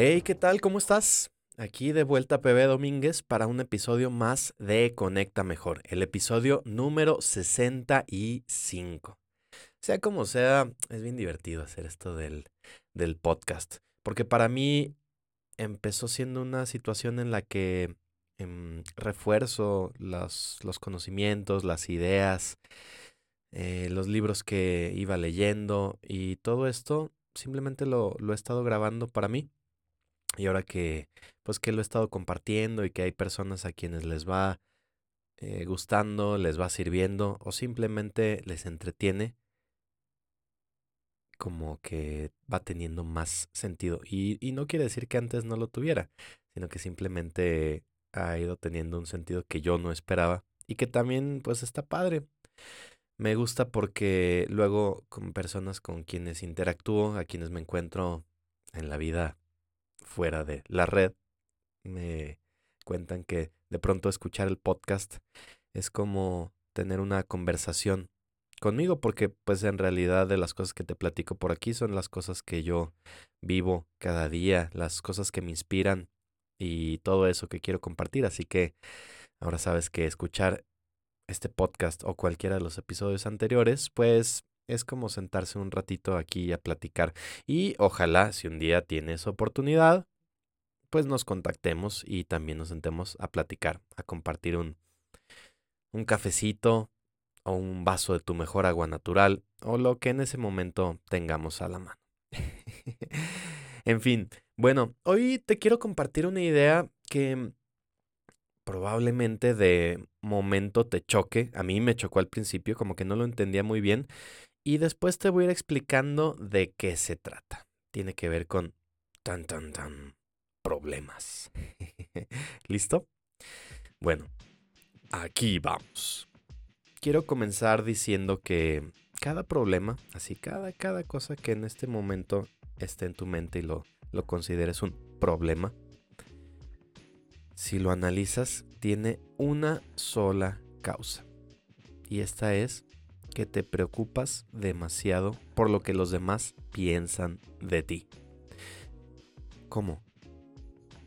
Hey, ¿qué tal? ¿Cómo estás? Aquí de vuelta PB Domínguez para un episodio más de Conecta Mejor, el episodio número 65. Sea como sea, es bien divertido hacer esto del, del podcast, porque para mí empezó siendo una situación en la que em, refuerzo los, los, conocimientos, las ideas, eh, los libros que iba leyendo y todo esto simplemente lo, lo he estado grabando para mí y ahora que, pues que lo he estado compartiendo y que hay personas a quienes les va eh, gustando, les va sirviendo o simplemente les entretiene, como que va teniendo más sentido. Y, y no quiere decir que antes no lo tuviera, sino que simplemente ha ido teniendo un sentido que yo no esperaba y que también pues está padre. Me gusta porque luego con personas con quienes interactúo, a quienes me encuentro en la vida fuera de la red, me cuentan que de pronto escuchar el podcast es como tener una conversación conmigo, porque pues en realidad de las cosas que te platico por aquí son las cosas que yo vivo cada día, las cosas que me inspiran y todo eso que quiero compartir. Así que ahora sabes que escuchar este podcast o cualquiera de los episodios anteriores, pues es como sentarse un ratito aquí a platicar. Y ojalá, si un día tienes oportunidad, pues nos contactemos y también nos sentemos a platicar, a compartir un, un cafecito o un vaso de tu mejor agua natural o lo que en ese momento tengamos a la mano. en fin, bueno, hoy te quiero compartir una idea que probablemente de momento te choque. A mí me chocó al principio, como que no lo entendía muy bien, y después te voy a ir explicando de qué se trata. Tiene que ver con tan, tan, tan problemas. ¿Listo? Bueno, aquí vamos. Quiero comenzar diciendo que cada problema, así cada, cada cosa que en este momento esté en tu mente y lo, lo consideres un problema, si lo analizas, tiene una sola causa. Y esta es que te preocupas demasiado por lo que los demás piensan de ti. ¿Cómo?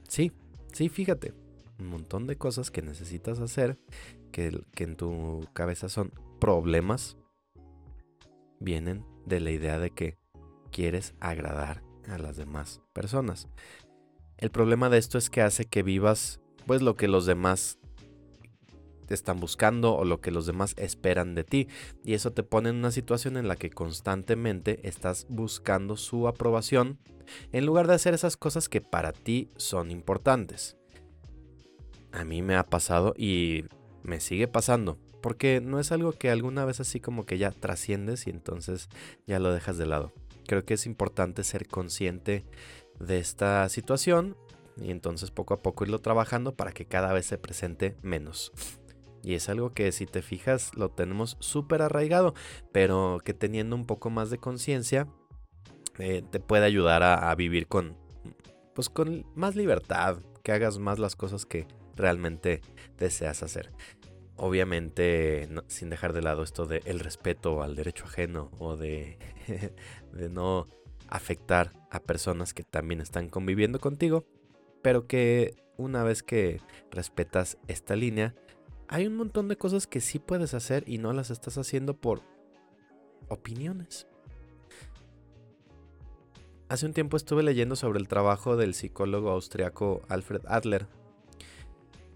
Sí, sí, fíjate. Un montón de cosas que necesitas hacer que, que en tu cabeza son problemas vienen de la idea de que quieres agradar a las demás personas. El problema de esto es que hace que vivas pues lo que los demás están buscando o lo que los demás esperan de ti. Y eso te pone en una situación en la que constantemente estás buscando su aprobación en lugar de hacer esas cosas que para ti son importantes. A mí me ha pasado y me sigue pasando. Porque no es algo que alguna vez así como que ya trasciendes y entonces ya lo dejas de lado. Creo que es importante ser consciente de esta situación y entonces poco a poco irlo trabajando para que cada vez se presente menos. Y es algo que si te fijas lo tenemos súper arraigado, pero que teniendo un poco más de conciencia eh, te puede ayudar a, vivir con, pues con más libertad, que hagas más las cosas que realmente deseas hacer. Obviamente sin dejar de lado esto de el respeto al derecho ajeno o de, de no afectar a personas que también están conviviendo contigo, pero que una vez que respetas esta línea, hay un montón de cosas que sí puedes hacer y no las estás haciendo por opiniones. Hace un tiempo estuve leyendo sobre el trabajo del psicólogo austriaco Alfred Adler.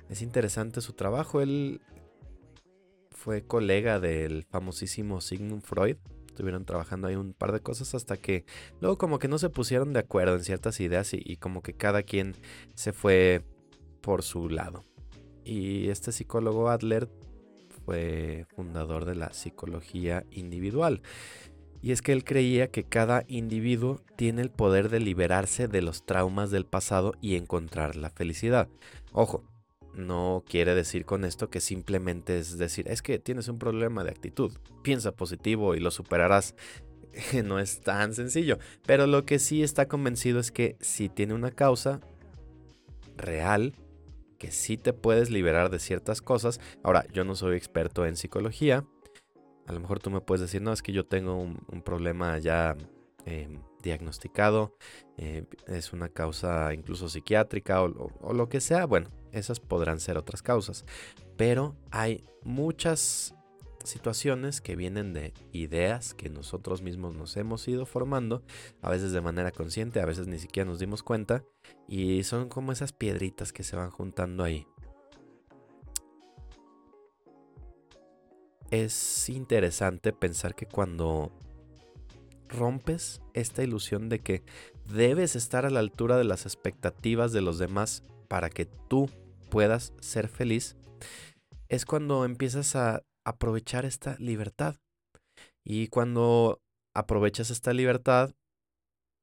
Es interesante su trabajo. Él fue colega del famosísimo Sigmund Freud. Estuvieron trabajando ahí un par de cosas hasta que luego como que no se pusieron de acuerdo en ciertas ideas y, y como que cada quien se fue por su lado. Y este psicólogo Adler fue fundador de la psicología individual. Y es que él creía que cada individuo tiene el poder de liberarse de los traumas del pasado y encontrar la felicidad. Ojo, no quiere decir con esto que simplemente es decir, es que tienes un problema de actitud, piensa positivo y lo superarás. no es tan sencillo, pero lo que sí está convencido es que si tiene una causa real, que sí te puedes liberar de ciertas cosas. Ahora, yo no soy experto en psicología. A lo mejor tú me puedes decir, no, es que yo tengo un, problema ya em, diagnosticado, eh, es una causa incluso psiquiátrica o lo que sea. Bueno, esas podrán ser otras causas. Pero hay muchas situaciones que vienen de ideas que nosotros mismos nos hemos ido formando, a veces de manera consciente, a veces ni siquiera nos dimos cuenta, y son como esas piedritas que se van juntando ahí. Es interesante pensar que cuando rompes esta ilusión de que debes estar a la altura de las expectativas de los demás para que tú puedas ser feliz, es cuando empiezas a aprovechar esta libertad. Y cuando aprovechas esta libertad,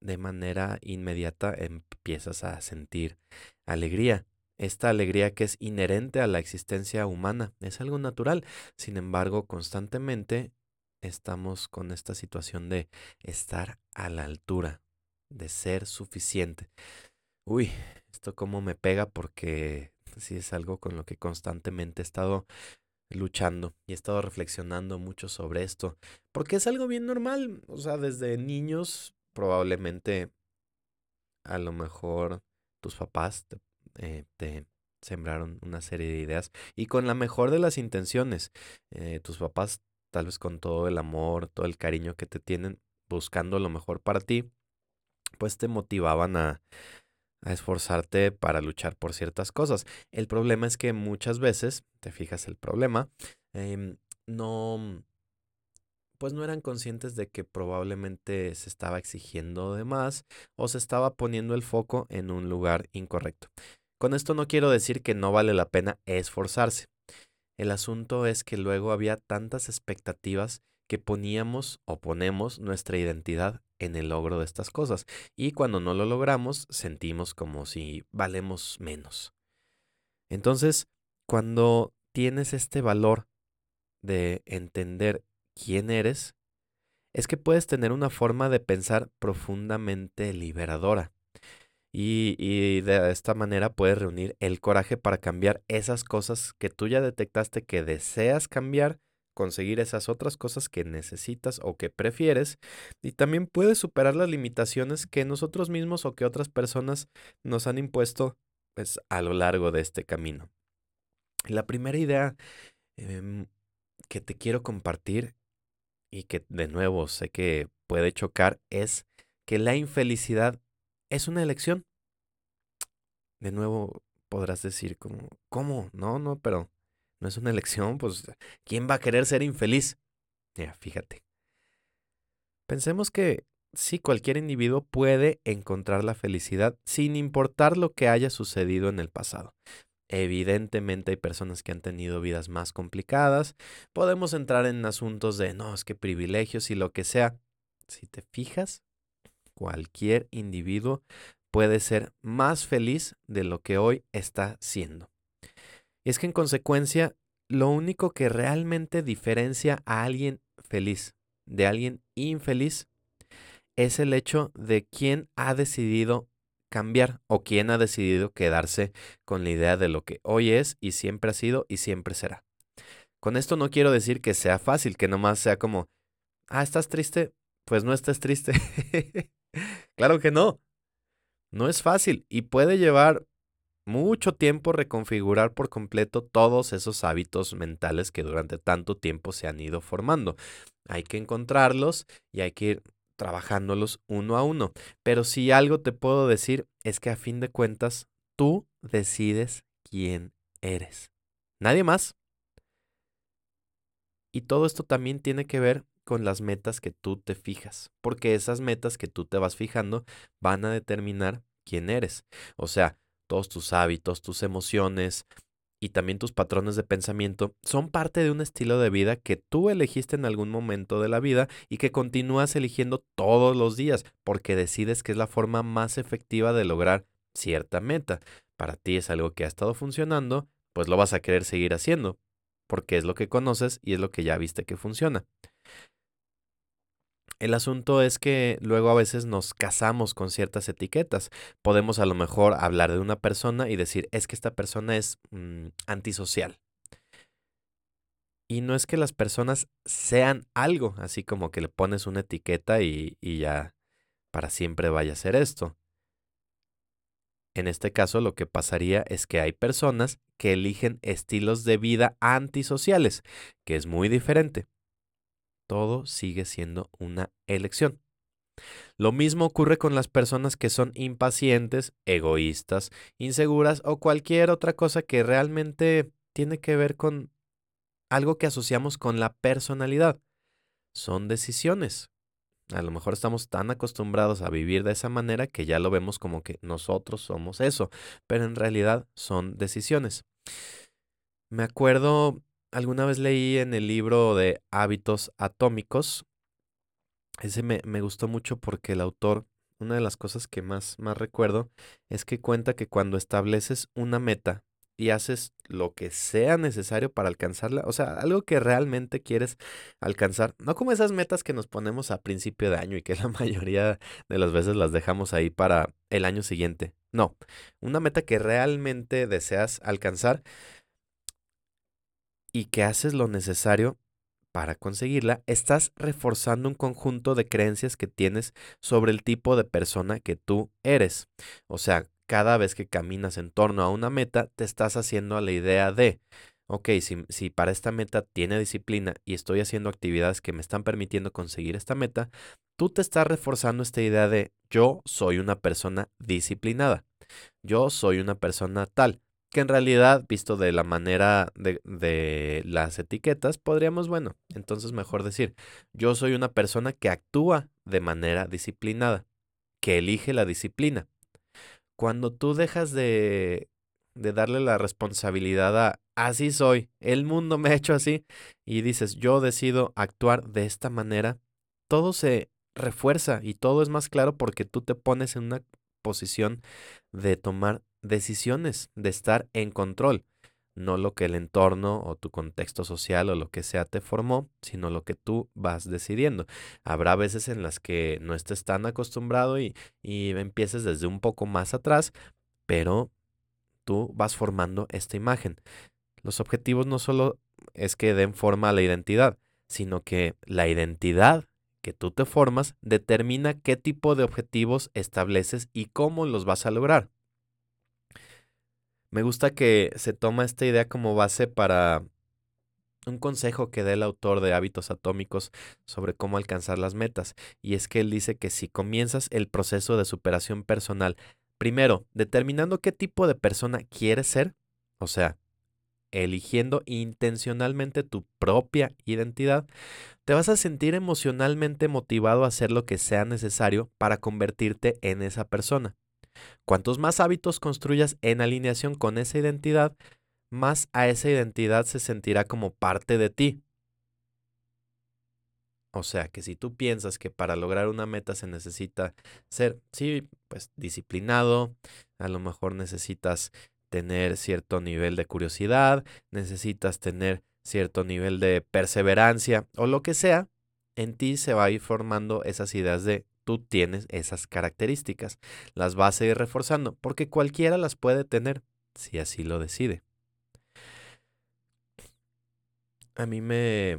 de manera inmediata empiezas a sentir alegría. Esta alegría que es inherente a la existencia humana es algo natural. Sin embargo, constantemente estamos con esta situación de estar a la altura, de ser suficiente. Uy, esto como me pega porque sí es algo con lo que constantemente he estado luchando y he estado reflexionando mucho sobre esto, porque es algo bien normal, o sea, desde niños probablemente a lo mejor tus papás te, eh, sembraron una serie de ideas y con la mejor de las intenciones, eh, tus papás tal vez con todo el amor, todo el cariño que te tienen, buscando lo mejor para ti, pues te motivaban a, a esforzarte para luchar por ciertas cosas. El problema es que muchas veces, te fijas el problema, em, no, pues no eran conscientes de que probablemente se estaba exigiendo de más o se estaba poniendo el foco en un lugar incorrecto. Con esto no quiero decir que no vale la pena esforzarse. El asunto es que luego había tantas expectativas que poníamos o ponemos nuestra identidad en el logro de estas cosas. Y cuando no lo logramos, sentimos como si valemos menos. Entonces, cuando tienes este valor de entender quién eres, es que puedes tener una forma de pensar profundamente liberadora. Y, y, de esta manera puedes reunir el coraje para cambiar esas cosas que tú ya detectaste que deseas cambiar conseguir esas otras cosas que necesitas o que prefieres y también puedes superar las limitaciones que nosotros mismos o que otras personas nos han impuesto pues, a lo largo de este camino. La primera idea em, que te quiero compartir y que de nuevo sé que puede chocar es que la infelicidad es una elección. De nuevo podrás decir como, ¿cómo? No, no, pero no es una elección, pues ¿quién va a querer ser infeliz? Ya, fíjate. Pensemos que sí, cualquier individuo puede encontrar la felicidad sin importar lo que haya sucedido en el pasado. Evidentemente hay personas que han tenido vidas más complicadas. Podemos entrar en asuntos de, no, es que privilegios y lo que sea. Si te fijas, cualquier individuo puede ser más feliz de lo que hoy está siendo. Es que en consecuencia, lo único que realmente diferencia a alguien feliz de alguien infeliz es el hecho de quién ha decidido cambiar o quién ha decidido quedarse con la idea de lo que hoy es y siempre ha sido y siempre será. Con esto no quiero decir que sea fácil, que nomás sea como, ah, ¿estás triste? Pues no estés triste. claro que no. No es fácil y puede llevar mucho tiempo reconfigurar por completo todos esos hábitos mentales que durante tanto tiempo se han ido formando. Hay que encontrarlos y hay que ir trabajándolos uno a uno. Pero si algo te puedo decir es que a fin de cuentas tú decides quién eres. Nadie más. Y todo esto también tiene que ver con las metas que tú te fijas, porque esas metas que tú te vas fijando van a determinar quién eres. O sea, todos tus hábitos, tus emociones y también tus patrones de pensamiento son parte de un estilo de vida que tú elegiste en algún momento de la vida y que continúas eligiendo todos los días porque decides que es la forma más efectiva de lograr cierta meta. Para ti es algo que ha estado funcionando, pues lo vas a querer seguir haciendo, porque es lo que conoces y es lo que ya viste que funciona. El asunto es que luego a veces nos casamos con ciertas etiquetas. Podemos a lo mejor hablar de una persona y decir, es que esta persona es mm, antisocial. Y no es que las personas sean algo, así como que le pones una etiqueta y, y ya para siempre vaya a ser esto. En este caso lo que pasaría es que hay personas que eligen estilos de vida antisociales, que es muy diferente todo sigue siendo una elección. Lo mismo ocurre con las personas que son impacientes, egoístas, inseguras o cualquier otra cosa que realmente tiene que ver con algo que asociamos con la personalidad. Son decisiones. A lo mejor estamos tan acostumbrados a vivir de esa manera que ya lo vemos como que nosotros somos eso, pero en realidad son decisiones. Me acuerdo alguna vez leí en el libro de hábitos atómicos. Ese me, gustó mucho porque el autor, una de las cosas que más, más recuerdo es que cuenta que cuando estableces una meta y haces lo que sea necesario para alcanzarla, o sea, algo que realmente quieres alcanzar, no como esas metas que nos ponemos a principio de año y que la mayoría de las veces las dejamos ahí para el año siguiente. No, una meta que realmente deseas alcanzar, y que haces lo necesario para conseguirla, estás reforzando un conjunto de creencias que tienes sobre el tipo de persona que tú eres. O sea, cada vez que caminas en torno a una meta, te estás haciendo la idea de, ok, si, si, para esta meta tiene disciplina y estoy haciendo actividades que me están permitiendo conseguir esta meta, tú te estás reforzando esta idea de yo soy una persona disciplinada, yo soy una persona tal que en realidad, visto de la manera de, las etiquetas, podríamos, bueno, entonces mejor decir, yo soy una persona que actúa de manera disciplinada, que elige la disciplina. Cuando tú dejas de, de darle la responsabilidad a, así soy, el mundo me ha hecho así, y dices, yo decido actuar de esta manera, todo se refuerza y todo es más claro porque tú te pones en una posición de tomar decisiones, de estar en control, no lo que el entorno o tu contexto social o lo que sea te formó, sino lo que tú vas decidiendo. Habrá veces en las que no estés tan acostumbrado y, y empieces desde un poco más atrás, pero tú vas formando esta imagen. Los objetivos no solo es que den forma a la identidad, sino que la identidad que tú te formas determina qué tipo de objetivos estableces y cómo los vas a lograr. Me gusta que se toma esta idea como base para un consejo que da el autor de Hábitos Atómicos sobre cómo alcanzar las metas. Y es que él dice que si comienzas el proceso de superación personal, primero, determinando qué tipo de persona quieres ser, o sea, eligiendo intencionalmente tu propia identidad, te vas a sentir emocionalmente motivado a hacer lo que sea necesario para convertirte en esa persona. Cuantos más hábitos construyas en alineación con esa identidad, más a esa identidad se sentirá como parte de ti. O sea que si tú piensas que para lograr una meta se necesita ser, sí, pues disciplinado, a lo mejor necesitas tener cierto nivel de curiosidad, necesitas tener cierto nivel de perseverancia o lo que sea, en ti se va a ir formando esas ideas de tú tienes esas características. Las vas a ir reforzando porque cualquiera las puede tener si así lo decide. A mí me,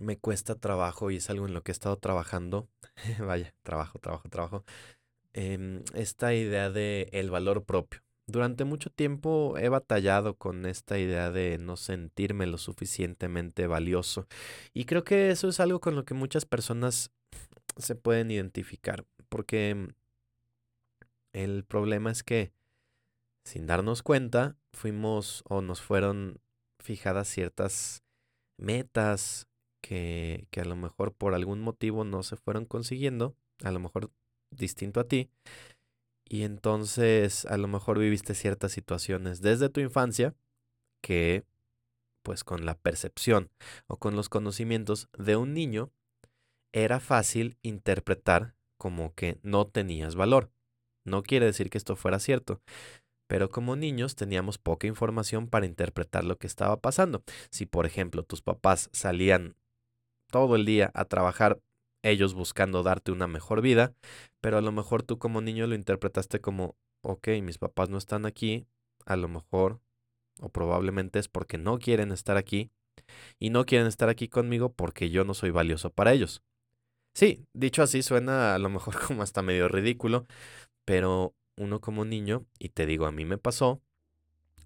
me cuesta trabajo y es algo en lo que he estado trabajando. Vaya, trabajo, trabajo, trabajo. Em, esta idea de el valor propio. Durante mucho tiempo he batallado con esta idea de no sentirme lo suficientemente valioso y creo que eso es algo con lo que muchas personas se pueden identificar, porque mm, el problema es que sin darnos cuenta fuimos o nos fueron fijadas ciertas metas que, que a lo mejor por algún motivo no se fueron consiguiendo, a lo mejor distinto a ti, y entonces a lo mejor viviste ciertas situaciones desde tu infancia que pues con la percepción o con los conocimientos de un niño era fácil interpretar como que no tenías valor. No quiere decir que esto fuera cierto, pero como niños teníamos poca información para interpretar lo que estaba pasando. Si por ejemplo tus papás salían todo el día a trabajar ellos buscando darte una mejor vida, pero a lo mejor tú como niño lo interpretaste como, ok, mis papás no están aquí, a lo mejor o probablemente es porque no quieren estar aquí y no quieren estar aquí conmigo porque yo no soy valioso para ellos. Sí, dicho así suena a lo mejor como hasta medio ridículo, pero uno como niño, y te digo, a mí me pasó,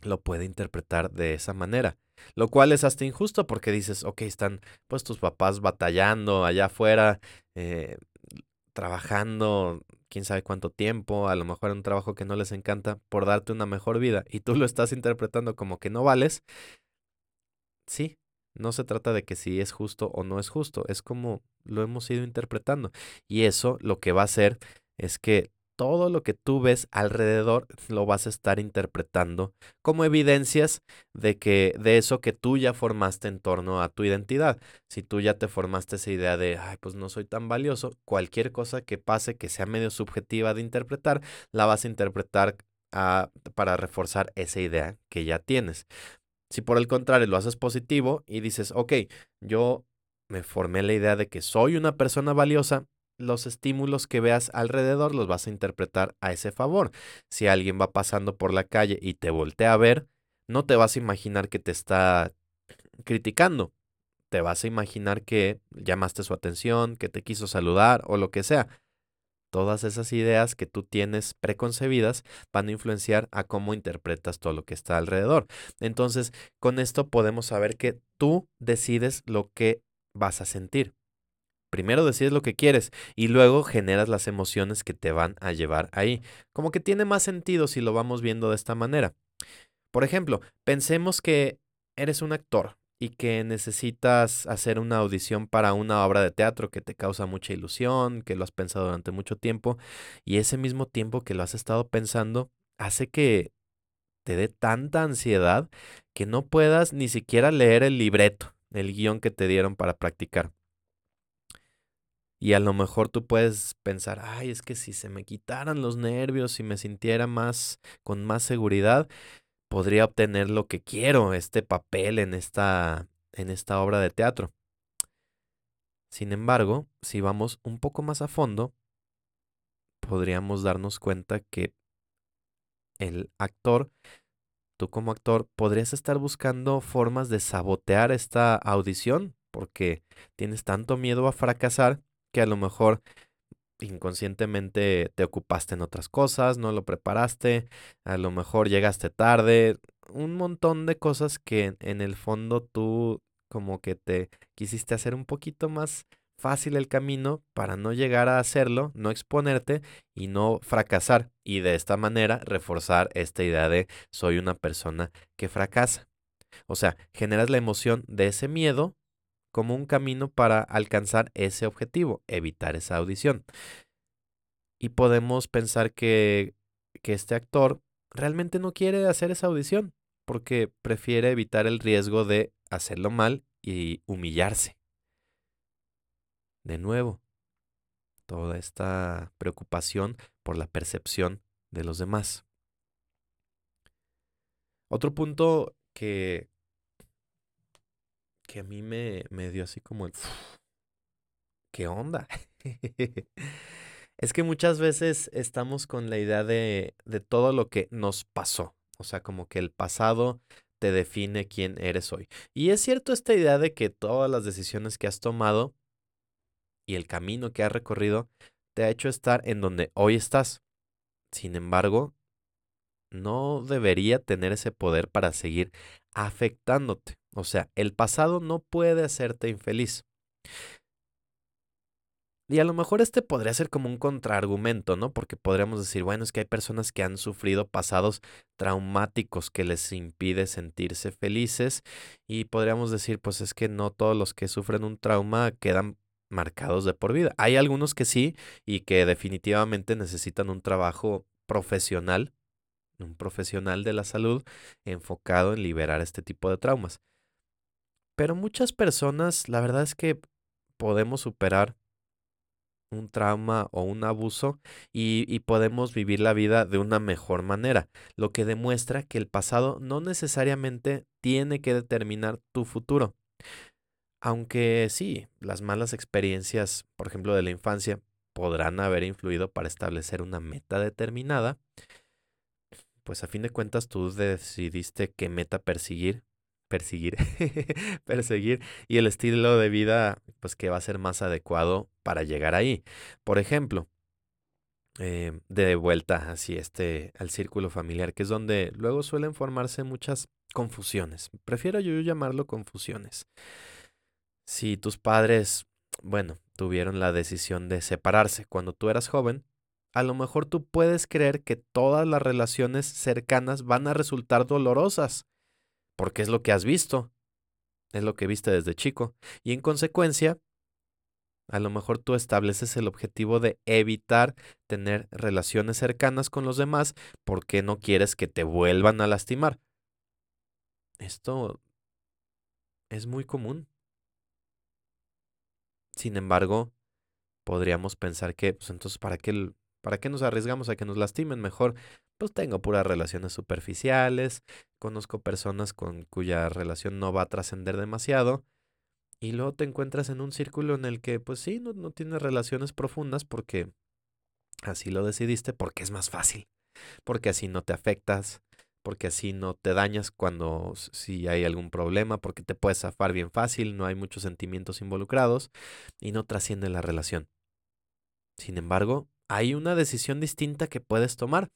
lo puede interpretar de esa manera. Lo cual es hasta injusto porque dices, ok, están pues tus papás batallando allá afuera, eh, trabajando quién sabe cuánto tiempo, a lo mejor en un trabajo que no les encanta por darte una mejor vida y tú lo estás interpretando como que no vales. Sí, no se trata de que si es justo o no es justo, es como lo hemos ido interpretando. Y eso lo que va a hacer es que todo lo que tú ves alrededor lo vas a estar interpretando como evidencias de que de eso que tú ya formaste en torno a tu identidad. Si tú ya te formaste esa idea de, ay, pues no soy tan valioso, cualquier cosa que pase que sea medio subjetiva de interpretar, la vas a interpretar ah, para reforzar esa idea que ya tienes. Si por el contrario lo haces positivo y dices, ok, yo me formé la idea de que soy una persona valiosa, los estímulos que veas alrededor los vas a interpretar a ese favor. Si alguien va pasando por la calle y te voltea a ver, no te vas a imaginar que te está criticando. Te vas a imaginar que llamaste su atención, que te quiso saludar o lo que sea. Todas esas ideas que tú tienes preconcebidas van a influenciar a cómo interpretas todo lo que está alrededor. Entonces, con esto podemos saber que tú decides lo que vas a sentir. Primero decides lo que quieres y luego generas las emociones que te van a llevar ahí. Como que tiene más sentido si lo vamos viendo de esta manera. Por ejemplo, pensemos que eres un actor y que necesitas hacer una audición para una obra de teatro que te causa mucha ilusión, que lo has pensado durante mucho tiempo y ese mismo tiempo que lo has estado pensando hace que te dé tanta ansiedad que no puedas ni siquiera leer el libreto, el guion que te dieron para practicar. Y a lo mejor tú puedes pensar, ay, es que si se me quitaran los nervios, si me sintiera más con más seguridad, podría obtener lo que quiero, este papel en esta, en esta obra de teatro. Sin embargo, si vamos un poco más a fondo, podríamos darnos cuenta que el actor, tú como actor, podrías estar buscando formas de sabotear esta audición porque tienes tanto miedo a fracasar que a lo mejor inconscientemente te ocupaste en otras cosas, no lo preparaste, a lo mejor llegaste tarde, un montón de cosas que en el fondo tú como que te quisiste hacer un poquito más fácil el camino para no llegar a hacerlo, no exponerte y no fracasar y de esta manera reforzar esta idea de soy una persona que fracasa. O sea, generas la emoción de ese miedo como un camino para alcanzar ese objetivo, evitar esa audición. Y podemos pensar que, que este actor realmente no quiere hacer esa audición porque prefiere evitar el riesgo de hacerlo mal y humillarse. De nuevo, toda esta preocupación por la percepción de los demás. Otro punto que que a mí me, me dio así como el... ¿Qué onda? es que muchas veces estamos con la idea de, de todo lo que nos pasó. O sea, como que el pasado te define quién eres hoy. Y es cierto esta idea de que todas las decisiones que has tomado y el camino que has recorrido te ha hecho estar en donde hoy estás. Sin embargo, no debería tener ese poder para seguir afectándote. O sea, el pasado no puede hacerte infeliz. Y a lo mejor este podría ser como un contraargumento, ¿no? Porque podríamos decir, bueno, es que hay personas que han sufrido pasados traumáticos que les impide sentirse felices y podríamos decir, pues es que no todos los que sufren un trauma quedan marcados de por vida. Hay algunos que sí y que definitivamente necesitan un trabajo profesional un profesional de la salud enfocado en liberar este tipo de traumas. Pero muchas personas, la verdad es que podemos superar un trauma o un abuso y, podemos vivir la vida de una mejor manera, lo que demuestra que el pasado no necesariamente tiene que determinar tu futuro. Aunque sí, las malas experiencias, por ejemplo, de la infancia, podrán haber influido para establecer una meta determinada, pues a fin de cuentas tú decidiste qué meta perseguir, perseguir, perseguir y el estilo de vida pues que va a ser más adecuado para llegar ahí. Por ejemplo, eh, de vuelta así este al círculo familiar, que es donde luego suelen formarse muchas confusiones. Prefiero yo llamarlo confusiones. Si tus padres, bueno, tuvieron la decisión de separarse cuando tú eras joven, a lo mejor tú puedes creer que todas las relaciones cercanas van a resultar dolorosas porque es lo que has visto, es lo que viste desde chico, y en consecuencia, a lo mejor tú estableces el objetivo de evitar tener relaciones cercanas con los demás porque no quieres que te vuelvan a lastimar. Esto es muy común. Sin embargo, podríamos pensar que, pues entonces, ¿para qué, ¿para qué nos arriesgamos a que nos lastimen? Mejor pues tengo puras relaciones superficiales, conozco personas con cuya relación no va a trascender demasiado, y luego te encuentras en un círculo en el que, pues sí, no, no tienes relaciones profundas porque así lo decidiste, porque es más fácil, porque así no te afectas, porque así no te dañas cuando si hay algún problema, porque te puedes zafar bien fácil, no hay muchos sentimientos involucrados y no trasciende la relación. Sin embargo, hay una decisión distinta que puedes tomar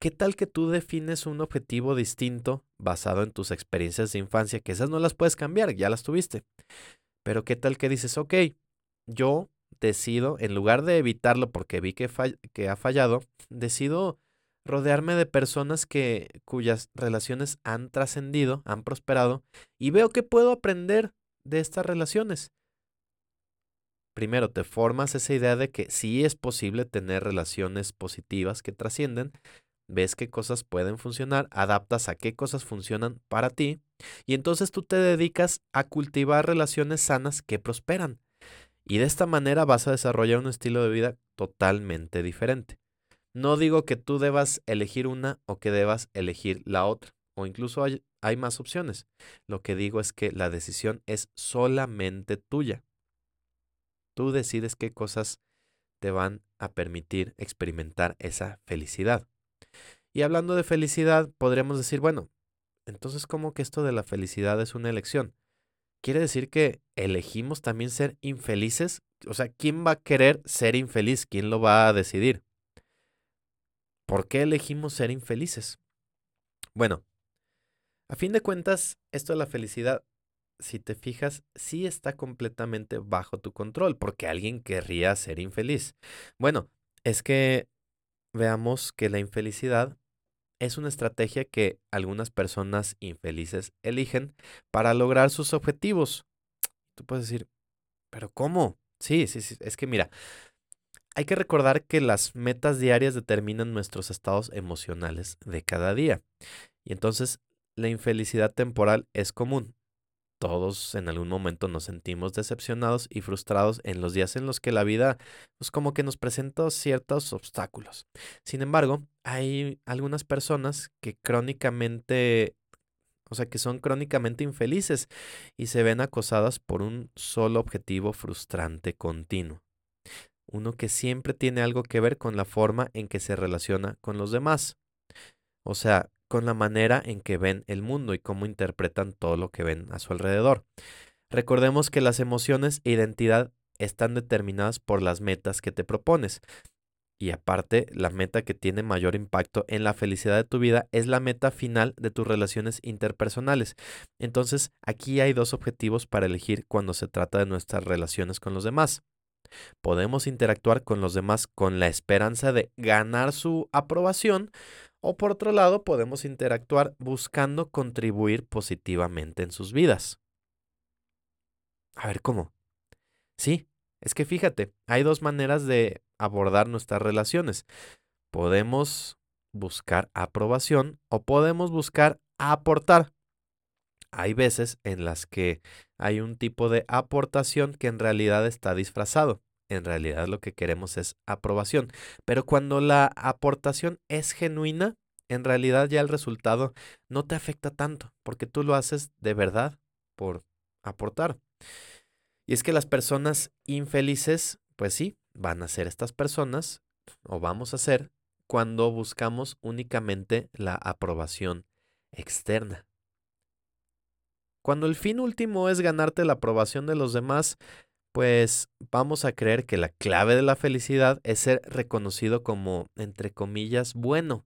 ¿Qué tal que tú defines un objetivo distinto basado en tus experiencias de infancia? Que esas no las puedes cambiar, ya las tuviste. Pero ¿qué tal que dices, ok, yo decido, en lugar de evitarlo porque vi que, que ha fallado, decido rodearme de personas que, cuyas relaciones han trascendido, han prosperado, y veo que puedo aprender de estas relaciones. Primero, te formas esa idea de que sí es posible tener relaciones positivas que trascienden, ves qué cosas pueden funcionar, adaptas a qué cosas funcionan para ti y entonces tú te dedicas a cultivar relaciones sanas que prosperan. Y de esta manera vas a desarrollar un estilo de vida totalmente diferente. No digo que tú debas elegir una o que debas elegir la otra, o incluso hay, hay más opciones. Lo que digo es que la decisión es solamente tuya. Tú decides qué cosas te van a permitir experimentar esa felicidad. Y hablando de felicidad, podríamos decir, bueno, entonces, ¿cómo que esto de la felicidad es una elección? ¿Quiere decir que elegimos también ser infelices? O sea, ¿quién va a querer ser infeliz? ¿Quién lo va a decidir? ¿Por qué elegimos ser infelices? Bueno, a fin de cuentas, esto de la felicidad, si te fijas, sí está completamente bajo tu control, porque alguien querría ser infeliz. Bueno, es que veamos que la infelicidad es una estrategia que algunas personas infelices eligen para lograr sus objetivos. Tú puedes decir, pero ¿cómo? Sí, sí, sí. Es que mira, hay que recordar que las metas diarias determinan nuestros estados emocionales de cada día. Y entonces la infelicidad temporal es común todos en algún momento nos sentimos decepcionados y frustrados en los días en los que la vida pues como que nos presenta ciertos obstáculos. Sin embargo, hay algunas personas que crónicamente, o sea, que son crónicamente infelices y se ven acosadas por un solo objetivo frustrante continuo. Uno que siempre tiene algo que ver con la forma en que se relaciona con los demás. O sea, con la manera en que ven el mundo y cómo interpretan todo lo que ven a su alrededor. Recordemos que las emociones e identidad están determinadas por las metas que te propones. Y aparte, la meta que tiene mayor impacto en la felicidad de tu vida es la meta final de tus relaciones interpersonales. Entonces, aquí hay dos objetivos para elegir cuando se trata de nuestras relaciones con los demás. Podemos interactuar con los demás con la esperanza de ganar su aprobación o por otro lado, podemos interactuar buscando contribuir positivamente en sus vidas. A ver, ¿cómo? Sí, es que fíjate, hay dos maneras de abordar nuestras relaciones. Podemos buscar aprobación o podemos buscar aportar. Hay veces en las que hay un tipo de aportación que en realidad está disfrazado. En realidad lo que queremos es aprobación. Pero cuando la aportación es genuina, en realidad ya el resultado no te afecta tanto, porque tú lo haces de verdad por aportar. Y es que las personas infelices, pues sí, van a ser estas personas, o vamos a ser, cuando buscamos únicamente la aprobación externa. Cuando el fin último es ganarte la aprobación de los demás, pues vamos a creer que la clave de la felicidad es ser reconocido como, entre comillas, bueno,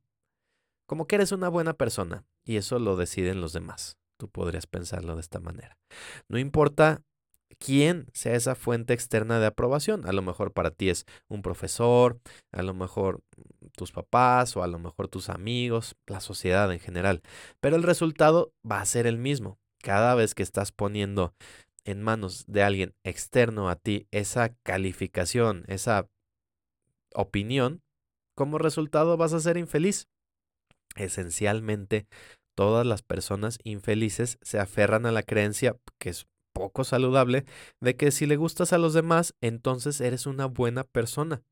como que eres una buena persona, y eso lo deciden los demás. Tú podrías pensarlo de esta manera. No importa quién sea esa fuente externa de aprobación. A lo mejor para ti es un profesor, a lo mejor tus papás o a lo mejor tus amigos, la sociedad en general. Pero el resultado va a ser el mismo. Cada vez que estás poniendo en manos de alguien externo a ti esa calificación, esa opinión, como resultado vas a ser infeliz. Esencialmente, todas las personas infelices se aferran a la creencia que es poco saludable de que si le gustas a los demás, entonces eres una buena persona.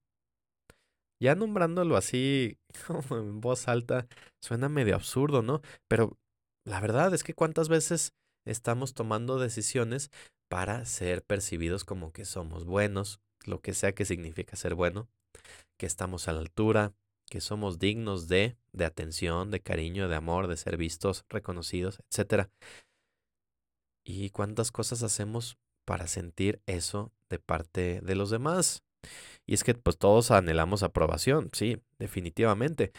Ya nombrándolo así como en voz alta, suena medio absurdo, ¿no? Pero la verdad es que cuántas veces estamos tomando decisiones para ser percibidos como que somos buenos, lo que sea que significa ser bueno, que estamos a la altura, que somos dignos de, de atención, de cariño, de amor, de ser vistos, reconocidos, etc. ¿Y cuántas cosas hacemos para sentir eso de parte de los demás? Y es que pues todos anhelamos aprobación, sí, definitivamente.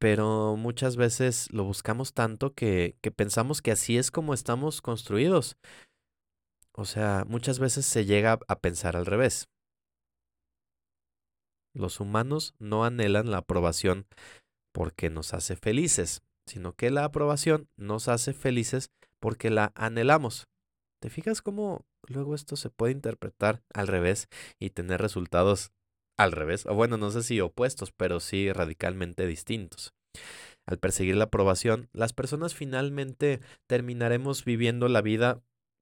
Pero muchas veces lo buscamos tanto que, que pensamos que así es como estamos construidos. O sea, muchas veces se llega a pensar al revés. Los humanos no anhelan la aprobación porque nos hace felices, sino que la aprobación nos hace felices porque la anhelamos. ¿Te fijas cómo luego esto se puede interpretar al revés y tener resultados al revés? O bueno, no sé si opuestos, pero sí radicalmente distintos. Al perseguir la aprobación, las personas finalmente terminaremos viviendo la vida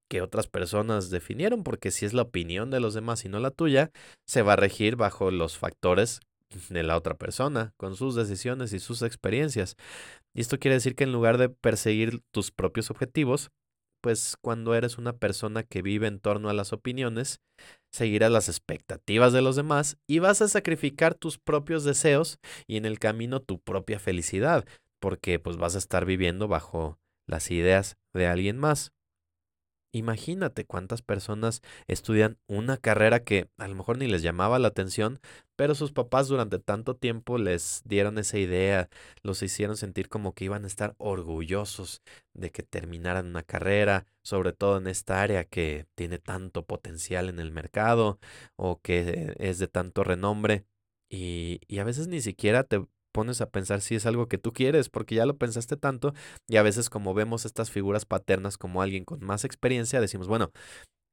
que otras personas definieron, porque si es la opinión de los demás y no la tuya, se va a regir bajo los factores de la otra persona, con sus decisiones y sus experiencias. Y esto quiere decir que en lugar de perseguir tus propios objetivos, pues cuando eres una persona que vive en torno a las opiniones, seguirás las expectativas de los demás y vas a sacrificar tus propios deseos y en el camino tu propia felicidad, porque pues vas a estar viviendo bajo las ideas de alguien más. Imagínate cuántas personas estudian una carrera que a lo mejor ni les llamaba la atención, pero sus papás durante tanto tiempo les dieron esa idea, los hicieron sentir como que iban a estar orgullosos de que terminaran una carrera, sobre todo en esta área que tiene tanto potencial en el mercado o que es de tanto renombre. Y, y a veces ni siquiera te pones a pensar si es algo que tú quieres, porque ya lo pensaste tanto y a veces como vemos estas figuras paternas como alguien con más experiencia, decimos, bueno,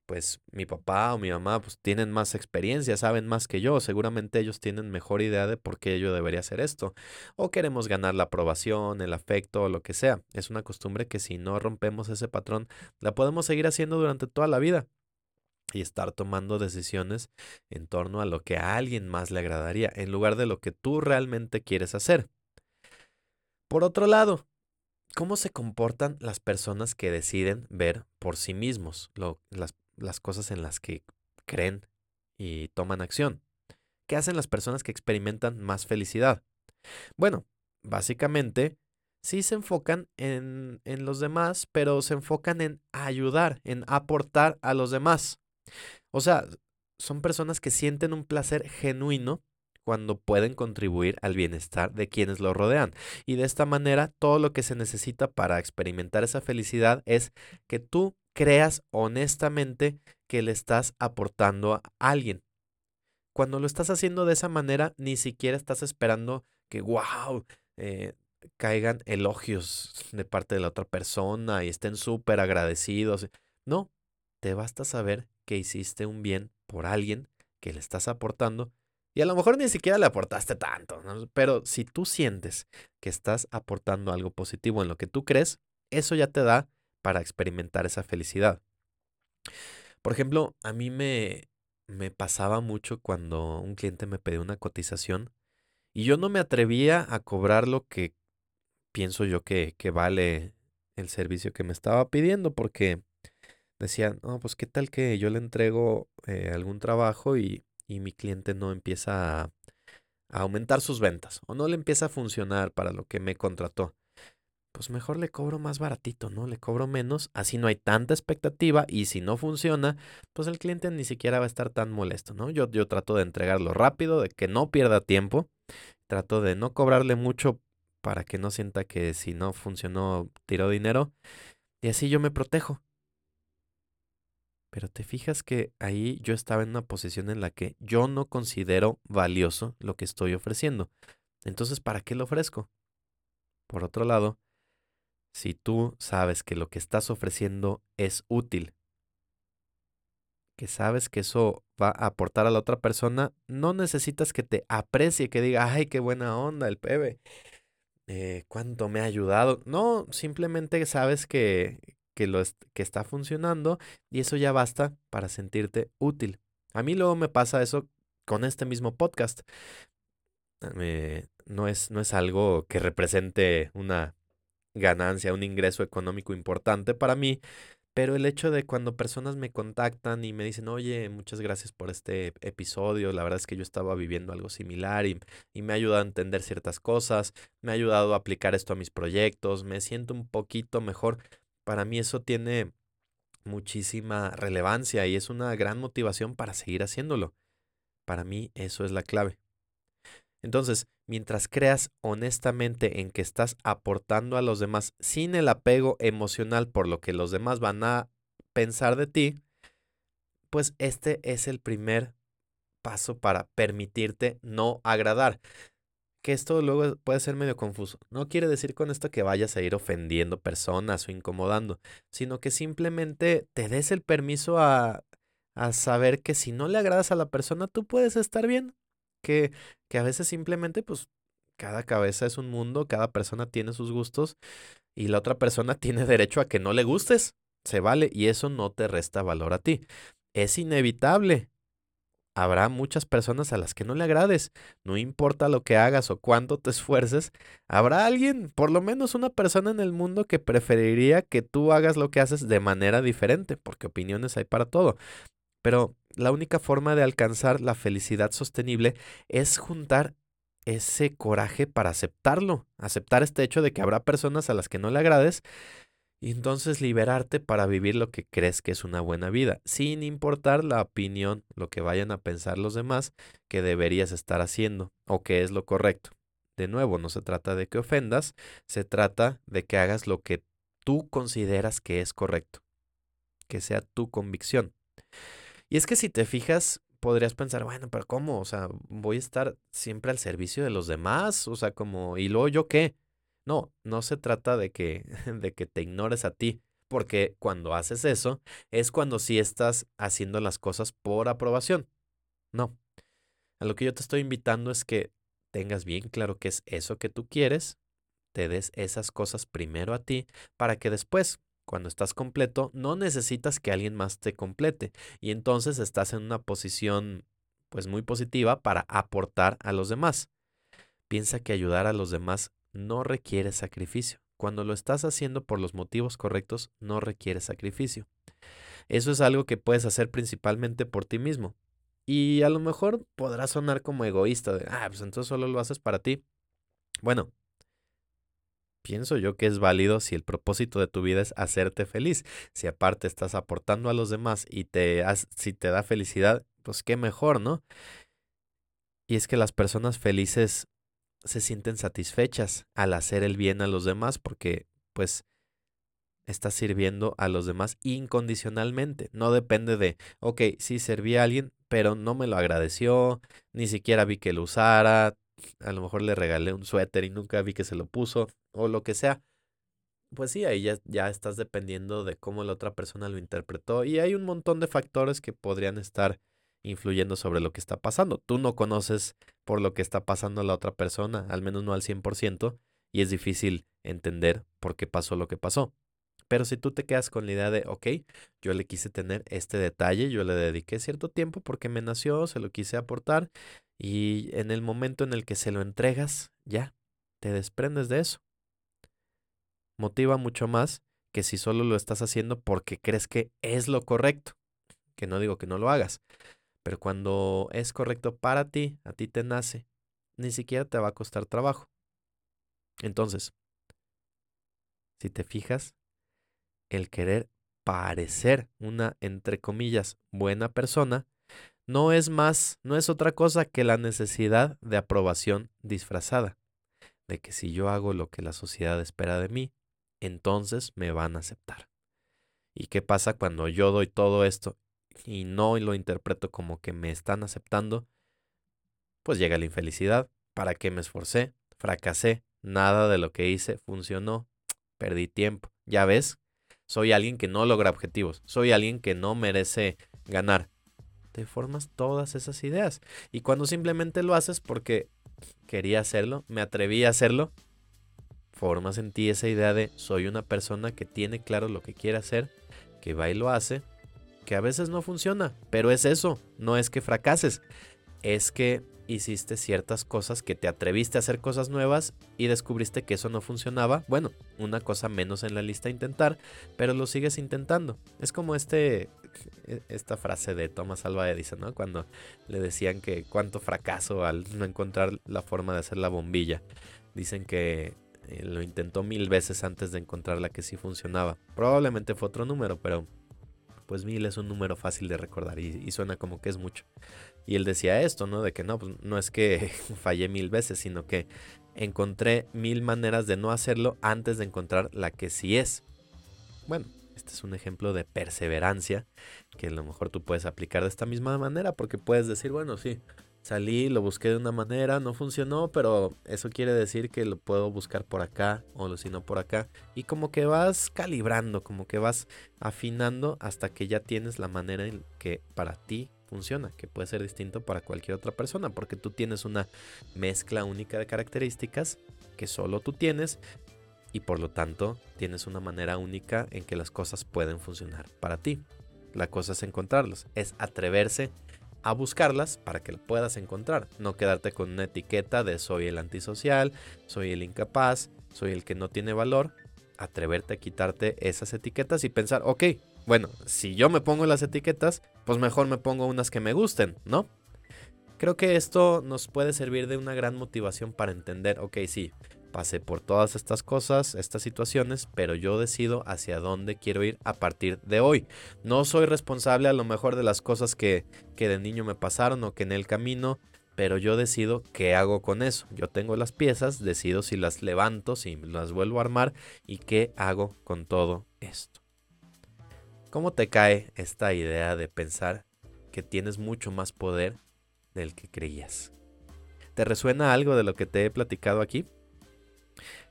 pues mi papá o mi mamá pues tienen más experiencia, saben más que yo, seguramente ellos tienen mejor idea de por qué yo debería hacer esto. O queremos ganar la aprobación, el afecto o lo que sea. Es una costumbre que si no rompemos ese patrón, la podemos seguir haciendo durante toda la vida y estar tomando decisiones en torno a lo que a alguien más le agradaría, en lugar de lo que tú realmente quieres hacer. Por otro lado, ¿cómo se comportan las personas que deciden ver por sí mismos las, las cosas en las que creen y toman acción? ¿Qué hacen las personas que experimentan más felicidad? Bueno, básicamente sí se enfocan en, en, los demás, pero se enfocan en ayudar, en aportar a los demás. O sea, son personas que sienten un placer genuino cuando pueden contribuir al bienestar de quienes lo rodean. Y de esta manera, todo lo que se necesita para experimentar esa felicidad es que tú creas honestamente que le estás aportando a alguien. Cuando lo estás haciendo de esa manera, ni siquiera estás esperando que, wow, eh, caigan elogios de parte de la otra persona y estén súper agradecidos. No, te basta saber que hiciste un bien por alguien que le estás aportando Y a lo mejor ni siquiera le aportaste tanto, pero si tú sientes que estás aportando algo positivo en lo que tú crees, eso ya te da para experimentar esa felicidad. Por ejemplo, a mí me, me pasaba mucho cuando un cliente me pedía una cotización y yo no me atrevía a cobrar lo que pienso yo que, que vale el servicio que me estaba pidiendo porque decía, no, pues qué tal que yo le entrego eh, algún trabajo y y mi cliente no empieza a, aumentar sus ventas o no le empieza a funcionar para lo que me contrató, pues mejor le cobro más baratito, ¿no? Le cobro menos, así no hay tanta expectativa y si no funciona, pues el cliente ni siquiera va a estar tan molesto, ¿no? Yo, yo trato de entregarlo rápido, de que no pierda tiempo, trato de no cobrarle mucho para que no sienta que si no funcionó tiró dinero y así yo me protejo. Pero te fijas que ahí yo estaba en una posición en la que yo no considero valioso lo que estoy ofreciendo. Entonces, ¿para qué lo ofrezco? Por otro lado, si tú sabes que lo que estás ofreciendo es útil, que sabes que eso va a aportar a la otra persona, no necesitas que te aprecie, que diga, ay, qué buena onda el pebe, eh, cuánto me ha ayudado. No, simplemente sabes que, que, lo que está funcionando y eso ya basta para sentirte útil. A mí luego me pasa eso con este mismo podcast. no, es, no es algo que represente una ganancia, un ingreso económico importante para mí, pero el hecho de cuando personas me contactan y me dicen, oye, muchas gracias por este episodio, la verdad es que yo estaba viviendo algo similar y, y, me ha ayudado a entender ciertas cosas, me ha ayudado a aplicar esto a mis proyectos, me siento un poquito mejor, para mí eso tiene muchísima relevancia y es una gran motivación para seguir haciéndolo. Para mí eso es la clave. Entonces, mientras creas honestamente en que estás aportando a los demás sin el apego emocional por lo que los demás van a pensar de ti, pues este es el primer paso para permitirte no agradar que esto luego puede ser medio confuso. No quiere decir con esto que vayas a ir ofendiendo personas o incomodando, sino que simplemente te des el permiso a, a saber que si no le agradas a la persona, tú puedes estar bien. Que, que a veces simplemente, pues, cada cabeza es un mundo, cada persona tiene sus gustos y la otra persona tiene derecho a que no le gustes. Se vale y eso no te resta valor a ti. Es inevitable habrá muchas personas a las que no le agrades. No importa lo que hagas o cuánto te esfuerces, habrá alguien, por lo menos una persona en el mundo que preferiría que tú hagas lo que haces de manera diferente, porque opiniones hay para todo. Pero la única forma de alcanzar la felicidad sostenible es juntar ese coraje para aceptarlo, aceptar este hecho de que habrá personas a las que no le agrades, y entonces liberarte para vivir lo que crees que es una buena vida, sin importar la opinión, lo que vayan a pensar los demás que deberías estar haciendo o que es lo correcto. De nuevo, no se trata de que ofendas, se trata de que hagas lo que tú consideras que es correcto, que sea tu convicción. Y es que si te fijas, podrías pensar, bueno, pero ¿cómo? O sea, voy a estar siempre al servicio de los demás, o sea, como, ¿y luego yo qué? No, no se trata de que, de que te ignores a ti, porque cuando haces eso es cuando sí estás haciendo las cosas por aprobación. No. A lo que yo te estoy invitando es que tengas bien claro qué es eso que tú quieres, te des esas cosas primero a ti, para que después, cuando estás completo, no necesitas que alguien más te complete y entonces estás en una posición pues muy positiva para aportar a los demás. Piensa que ayudar a los demás no requiere sacrificio. Cuando lo estás haciendo por los motivos correctos, no requiere sacrificio. Eso es algo que puedes hacer principalmente por ti mismo. Y a lo mejor podrá sonar como egoísta, de, ah, pues entonces solo lo haces para ti. Bueno, pienso yo que es válido si el propósito de tu vida es hacerte feliz. Si aparte estás aportando a los demás y te si te da felicidad, pues qué mejor, ¿no? Y es que las personas felices se sienten satisfechas al hacer el bien a los demás porque pues estás sirviendo a los demás incondicionalmente. No depende de, ok, sí serví a alguien, pero no me lo agradeció, ni siquiera vi que lo usara, a lo mejor le regalé un suéter y nunca vi que se lo puso, o lo que sea. Pues sí, ahí ya, ya estás dependiendo de cómo la otra persona lo interpretó y hay un montón de factores que podrían estar influyendo sobre lo que está pasando. Tú no conoces por lo que está pasando la otra persona, al menos no al 100%, y es difícil entender por qué pasó lo que pasó. Pero si tú te quedas con la idea de, ok, yo le quise tener este detalle, yo le dediqué cierto tiempo porque me nació, se lo quise aportar, y en el momento en el que se lo entregas, ya, te desprendes de eso. Motiva mucho más que si solo lo estás haciendo porque crees que es lo correcto. Que no digo que no lo hagas, pero cuando es correcto para ti, a ti te nace, ni siquiera te va a costar trabajo. Entonces, si te fijas, el querer parecer una, entre comillas, buena persona, no es más, no es otra cosa que la necesidad de aprobación disfrazada, de que si yo hago lo que la sociedad espera de mí, entonces me van a aceptar. ¿Y qué pasa cuando yo doy todo esto y no lo interpreto como que me están aceptando? Pues llega la infelicidad. ¿Para qué me esforcé? Fracasé. Nada de lo que hice funcionó. Perdí tiempo. Ya ves, soy alguien que no logra objetivos. Soy alguien que no merece ganar. Te formas todas esas ideas. Y cuando simplemente lo haces porque quería hacerlo, me atreví a hacerlo, formas en ti esa idea de soy una persona que tiene claro lo que quiere hacer, que va y lo hace, que a veces no funciona, pero es eso, no es que fracases, es que hiciste ciertas cosas, que te atreviste a hacer cosas nuevas y descubriste que eso no funcionaba. Bueno, una cosa menos en la lista intentar, pero lo sigues intentando. Es como este esta frase de Thomas Alva Edison, ¿no? Cuando le decían que cuánto fracaso al no encontrar la forma de hacer la bombilla. Dicen que eh, lo intentó mil veces antes de encontrar la que sí funcionaba. Probablemente fue otro número, pero pues mil es un número fácil de recordar y, suena como que es mucho. Y él decía esto, ¿no? De que no, pues no es que fallé mil veces, sino que encontré mil maneras de no hacerlo antes de encontrar la que sí es. Bueno, este es un ejemplo de perseverancia que a lo mejor tú puedes aplicar de esta misma manera porque puedes decir, bueno, sí, salí, lo busqué de una manera, no funcionó, pero eso quiere decir que lo puedo buscar por acá o si no por acá. Y como que vas calibrando, como que vas afinando hasta que ya tienes la manera en que para ti funciona, que puede ser distinto para cualquier otra persona, porque tú tienes una mezcla única de características que solo tú tienes y por lo tanto tienes una manera única en que las cosas pueden funcionar para ti. La cosa es encontrarlos, es atreverse a buscarlas para que puedas encontrar. No quedarte con una etiqueta de soy el antisocial, soy el incapaz, soy el que no tiene valor. Atreverte a quitarte esas etiquetas y pensar, ok, bueno, si yo me pongo las etiquetas, pues mejor me pongo unas que me gusten, ¿no? Creo que esto nos puede servir de una gran motivación para entender, ok, sí, pasé por todas estas cosas, estas situaciones, pero yo decido hacia dónde quiero ir a partir de hoy. No soy responsable a lo mejor de las cosas que, que de niño me pasaron o que en el camino, pero yo decido qué hago con eso. Yo tengo las piezas, decido si las levanto, si las vuelvo a armar y qué hago con todo esto. ¿Cómo te cae esta idea de pensar que tienes mucho más poder del que creías? ¿Te resuena algo de lo que te he platicado aquí?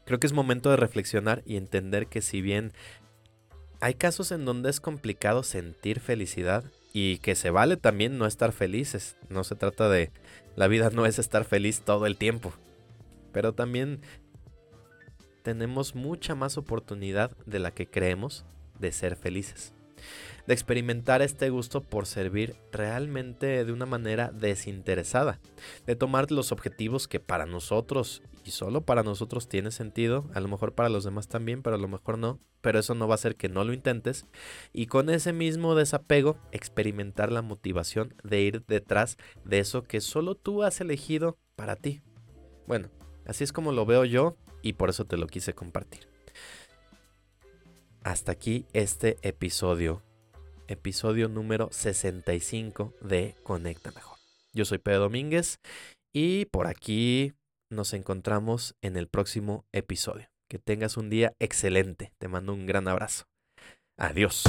Creo que es momento de reflexionar y entender que si bien hay casos en donde es complicado sentir felicidad y que se vale también no estar felices, no se trata de la vida no es estar feliz todo el tiempo, pero también tenemos mucha más oportunidad de la que creemos de ser felices de experimentar este gusto por servir realmente de una manera desinteresada, de tomar los objetivos que para nosotros y solo para nosotros tiene sentido, a lo mejor para los demás también, pero a lo mejor no, pero eso no va a hacer que no lo intentes, y con ese mismo desapego experimentar la motivación de ir detrás de eso que solo tú has elegido para ti. Bueno, así es como lo veo yo y por eso te lo quise compartir. Hasta aquí este episodio episodio número 65 de Conecta Mejor. Yo soy Pedro Domínguez y por aquí nos encontramos en el próximo episodio. Que tengas un día excelente. Te mando un gran abrazo. Adiós.